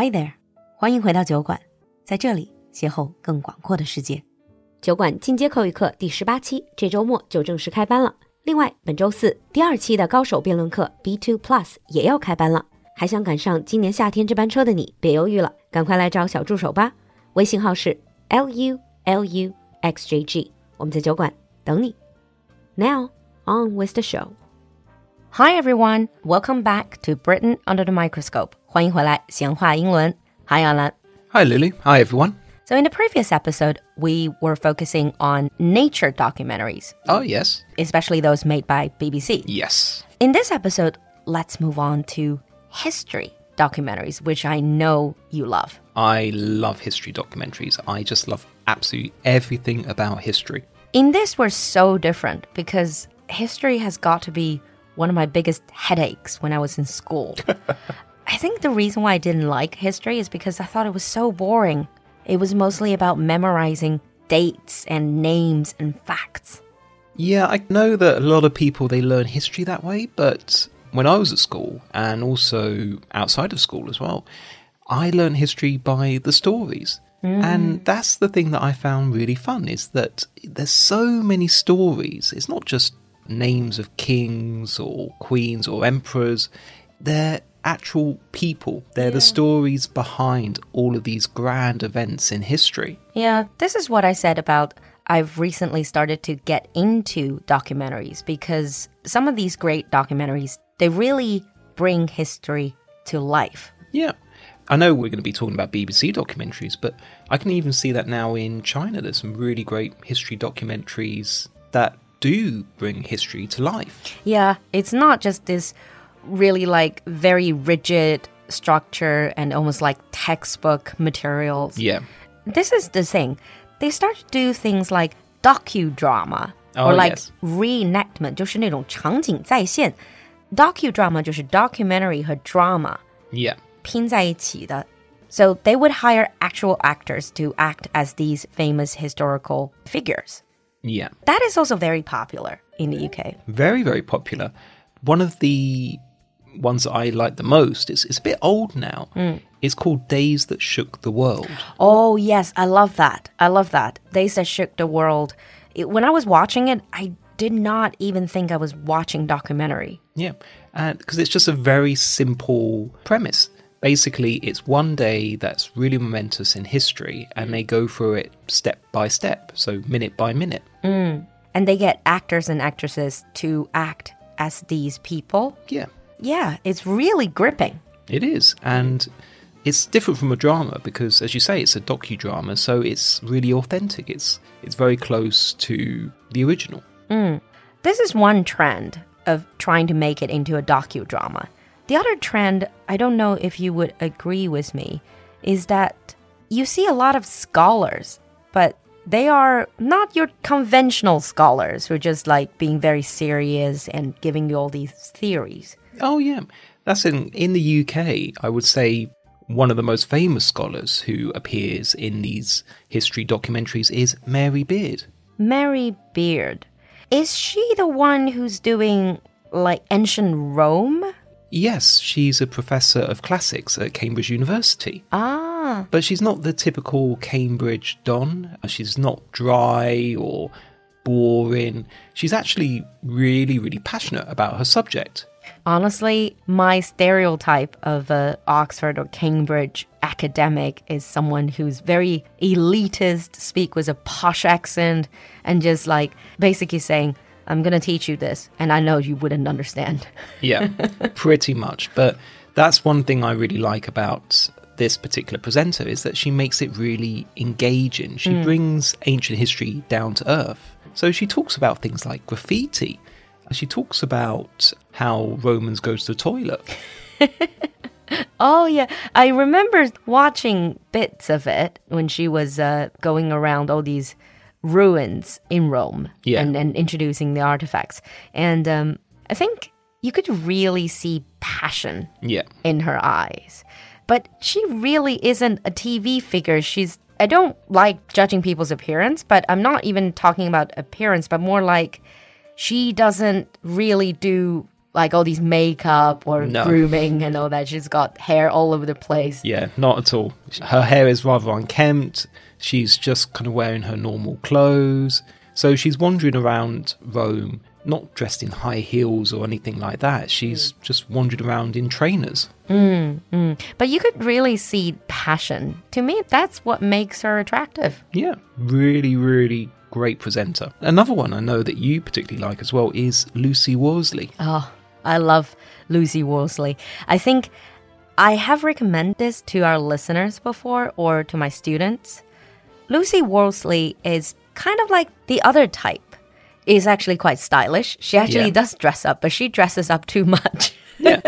Hi there，欢迎回到酒馆，在这里邂逅更广阔的世界。酒馆进阶口语课第十八期这周末就正式开班了。另外，本周四第二期的高手辩论课 B Two Plus 也要开班了。还想赶上今年夏天这班车的你，别犹豫了，赶快来找小助手吧。微信号是 L U L U X J G，我们在酒馆等你。Now on with the show. Hi everyone, welcome back to Britain under the microscope. 欢迎回来，闲话英伦。Hi Alan. Hi Lulu. Hi everyone. So in the previous episode, we were focusing on nature documentaries. Oh yes. Especially those made by BBC. Yes. In this episode, let's move on to history documentaries, which I know you love. I love history documentaries. I just love absolutely everything about history. In this, we're so different because history has got to be one of my biggest headaches when I was in school. I think the reason why I didn't like history is because I thought it was so boring. It was mostly about memorizing dates and names and facts. Yeah, I know that a lot of people they learn history that way, but when I was at school and also outside of school as well, I learned history by the stories. And mm. that's the thing that I found really fun is that there's so many stories. It's not just names of kings or queens or emperors. They're actual people. They're the stories behind all of these grand events in history. Yeah, this is what I said about I've recently started to get into documentaries because some of these great documentaries, they really bring history to life. Yeah. I know we're going to be talking about BBC documentaries, but I can even see that now in China. There's some really great history documentaries that do bring history to life. Yeah, it's not just this really like very rigid structure and almost like textbook materials. Yeah. This is the thing. They start to do things like docudrama or Oh, like yes. reenactment, 就是那种场景再现。Docudrama 就是 documentary 和 drama Yeah. 拼在一起的。So they would hire actual actors to act as these famous historical figures. Yeah. That is also very popular in the UK. Very, very popular. One of the ones that I like the most, it's, it's a bit old now. Mm. It's called Days That Shook the World. Oh, yes, I love that. I love that. Days That shook the world. It- when I was watching it, I did not even think I was watching documentary. Yeah, and because it's just a very simple premise. Basically, it's one day that's really momentous in history, and mm. they go through it step by step, so minute by minute. Mm. And they get actors and actresses to act as these people. Yeah, Yeah, it's really gripping. it is, and it's different from a drama because, as you say, it's a docudrama, so it's really authentic. It's it's very close to the original. Mm. This is one trend of trying to make it into a docudrama. The other trend, I don't know if you would agree with me, is that you see a lot of scholars, but they are not your conventional scholars who are just like being very serious and giving you all these theories. Oh yeah, that's in in the UK. I would say one of the most famous scholars who appears in these history documentaries is Mary Beard. Mary Beard. Is she the one who's doing like ancient Rome? Yes, she's a professor of classics at Cambridge University. Ah. But she's not the typical Cambridge Don. She's not dry or boring. She's actually really, really passionate about her subject. Honestly, my stereotype of a Oxford or Cambridge academic is someone who's very elitist, speak with a posh accent, and just like basically saying, I'm gonna teach you this, and I know you wouldn't understand. Yeah, pretty much. But that's one thing I really like about this particular presenter is that she makes it really engaging. She brings ancient history down to earth. So she talks about things like graffiti. She talks about how Romans go to the toilet. Oh yeah, I remember watching bits of it when she was uh, going around all these ruins in Rome Yeah. and, and introducing the artifacts. And um, I think you could really see passion Yeah. in her eyes. But she really isn't a TV figure. She's I don't like judging people's appearance, but I'm not even talking about appearance, but more like she doesn't really do like all these makeup or No. grooming and all that. She's got hair all over the place. Yeah, not at all. Her hair is rather unkempt. She's just kind of wearing her normal clothes. So she's wandering around Rome, not dressed in high heels or anything like that. She's mm. just wandering around in trainers. Mm, mm. But you could really see passion. To me, that's what makes her attractive. Yeah, really, really great presenter. Another one I know that you particularly like as well is Lucy Worsley. Oh, I love Lucy Worsley. I think I have recommended this to our listeners before or to my students. Lucy Worsley is kind of like the other type. Is actually quite stylish. She actually Yeah. does dress up, but she dresses up too much. Yeah.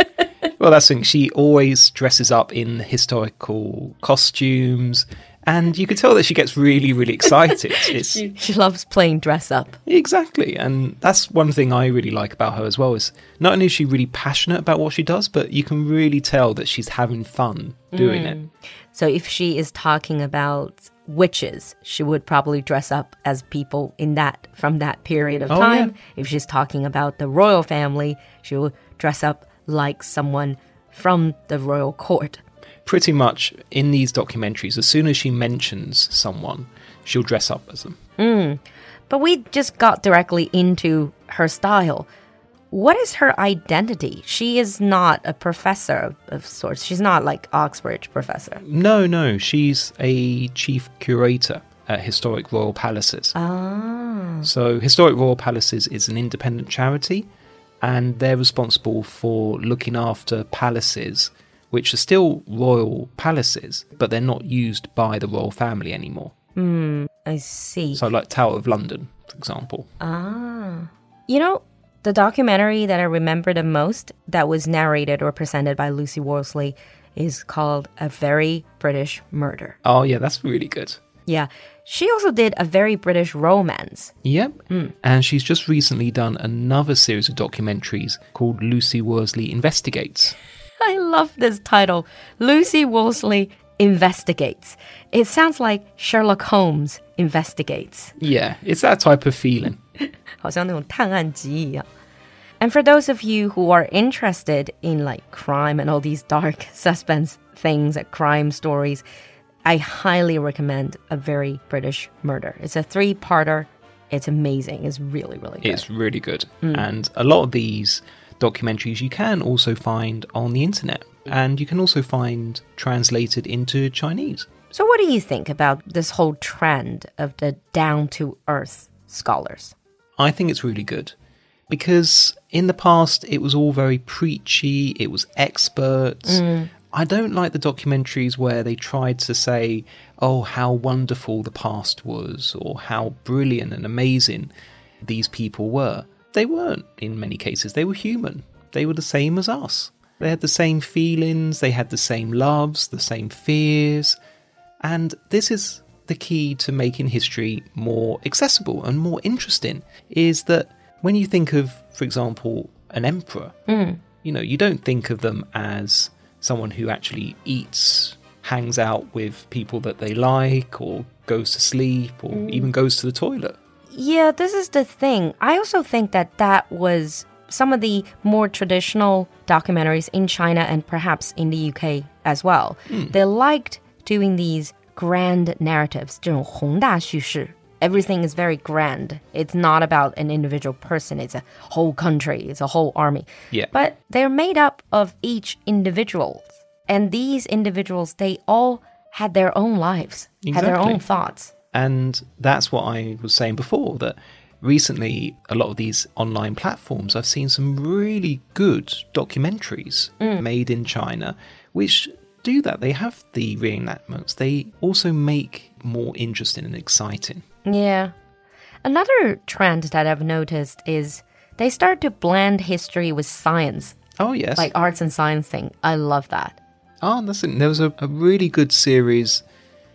well, that's the thing. She always dresses up in historical costumes, and you could tell that she gets really, really excited. It's she, she loves playing dress up. exactly, and that's one thing I really like about her as well. Is not only is she really passionate about what she does, but you can really tell that she's having fun doing it. Mm. So if she is talking about witches, she would probably dress up as people in that from that period of Oh, time. yeah. If she's talking about the royal family, she will dress up like someone from the royal court. Pretty much in these documentaries, as soon as she mentions someone, she'll dress up as them. But we just got directly into her style. What is her identity? She is not a professor of, of sorts. She's not like Oxbridge professor. No, no, she's a chief curator at Historic Royal Palaces. Ah. So, Historic Royal Palaces is an independent charity, and they're responsible for looking after palaces which are still royal palaces, but they're not used by the royal family anymore. I see. So, like Tower of London, for example. Ah. You know, the documentary that I remember the most that was narrated or presented by Lucy Worsley is called A Very British Murder. Oh, yeah, that's really good. Yeah. She also did a very British romance. Yep. And she's just recently done another series of documentaries called Lucy Worsley Investigates. I love this title. Lucy Worsley investigates. It sounds like Sherlock Holmes investigates. Yeah, it's that type of feeling. 好像那种探案集一样。And for those of you who are interested in like crime and all these dark suspense things, crime stories, I highly recommend A Very British Murder. It's a three-parter. It's amazing. It's really, really good. It's really good. Mm. And a lot of these documentaries you can also find on the internet. And you can also find translated into Chinese. So what do you think about this whole trend of the down-to-earth scholars? I think it's really good. Because in the past, it was all very preachy, it was experts. Mm. I don't like the documentaries where they tried to say, oh, how wonderful the past was, or how brilliant and amazing these people were. They weren't, in many cases. They were human. They were the same as us. They had the same feelings, they had the same loves, the same fears. And this is the key to making history more accessible and more interesting is that when you think of, for example, an emperor, mm. you know, you don't think of them as someone who actually eats, hangs out with people that they like, or goes to sleep, or mm. even goes to the toilet. Yeah, this is the thing. I also think that that was some of the more traditional documentaries in China and perhaps in the UK as well. They liked doing these grand narratives, 这种宏大叙事. Everything is very grand. It's not about an individual person, it's a whole country, it's a whole army. Yeah. But they're made up of each individual. And these individuals, they all had their own lives, had their Exactly. own thoughts. And that's what I was saying before that recently, a lot of these online platforms, I've seen some really good documentaries mm. made in China which do that. They have the reenactments, they also make more interesting and exciting. Yeah. Another trend that I've noticed is they start to blend history with science, Oh, yes. like arts and science thing. I love that. Ah, oh, that's. There was a, a really good series.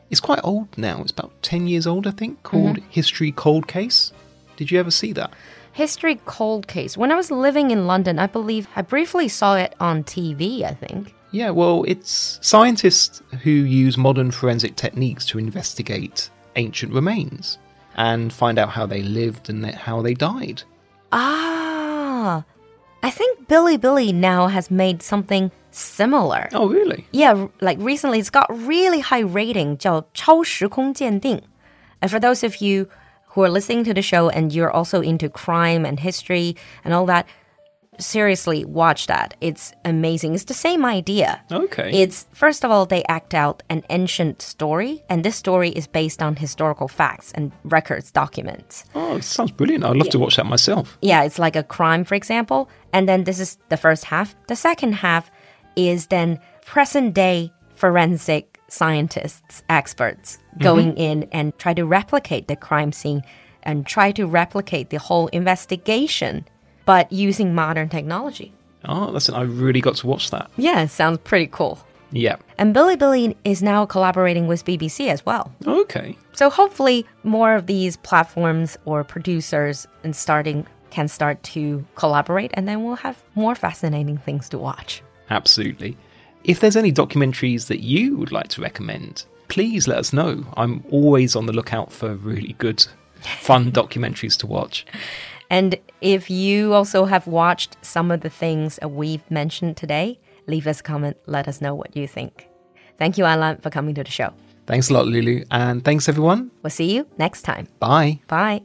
It's quite old now. It's about 10 years old, I think, called History Cold Case. Did you ever see that? History cold case. When I was living in London, I believe I briefly saw it on TV, I think. Yeah, well, it's scientists who use modern forensic techniques to investigate ancient remains and find out how they lived and how they died. Ah. I think Bilibili now has made something similar. Oh, really? Yeah, like recently it's got really high rating 叫超时空鉴定. And for those of you who are listening to the show and you're also into crime and history and all that, seriously watch that. It's amazing. It's the same idea. Okay. It's first of all they act out an ancient story and this story is based on historical facts and records documents. Oh, sounds brilliant. I'd love to watch that myself. Yeah, it's like a crime for example, and then this is the first half. The second half is then present day forensic scientists, experts going mm-hmm. in and try to replicate the crime scene and try to replicate the whole investigation but using modern technology. Oh, listen, I really got to watch that. Yeah, sounds pretty cool. Yeah. And Bilibili is now collaborating with BBC as well. Okay. So hopefully more of these platforms or producers and starting can start to collaborate and then we'll have more fascinating things to watch. Absolutely. If there's any documentaries that you would like to recommend, please let us know. I'm always on the lookout for really good, fun documentaries to watch. And if you also have watched some of the things we've mentioned today, leave us a comment, let us know what you think. Thank you, Alan, for coming to the show. Thanks a lot, Lulu, and thanks everyone. We'll see you next time. Bye. Bye.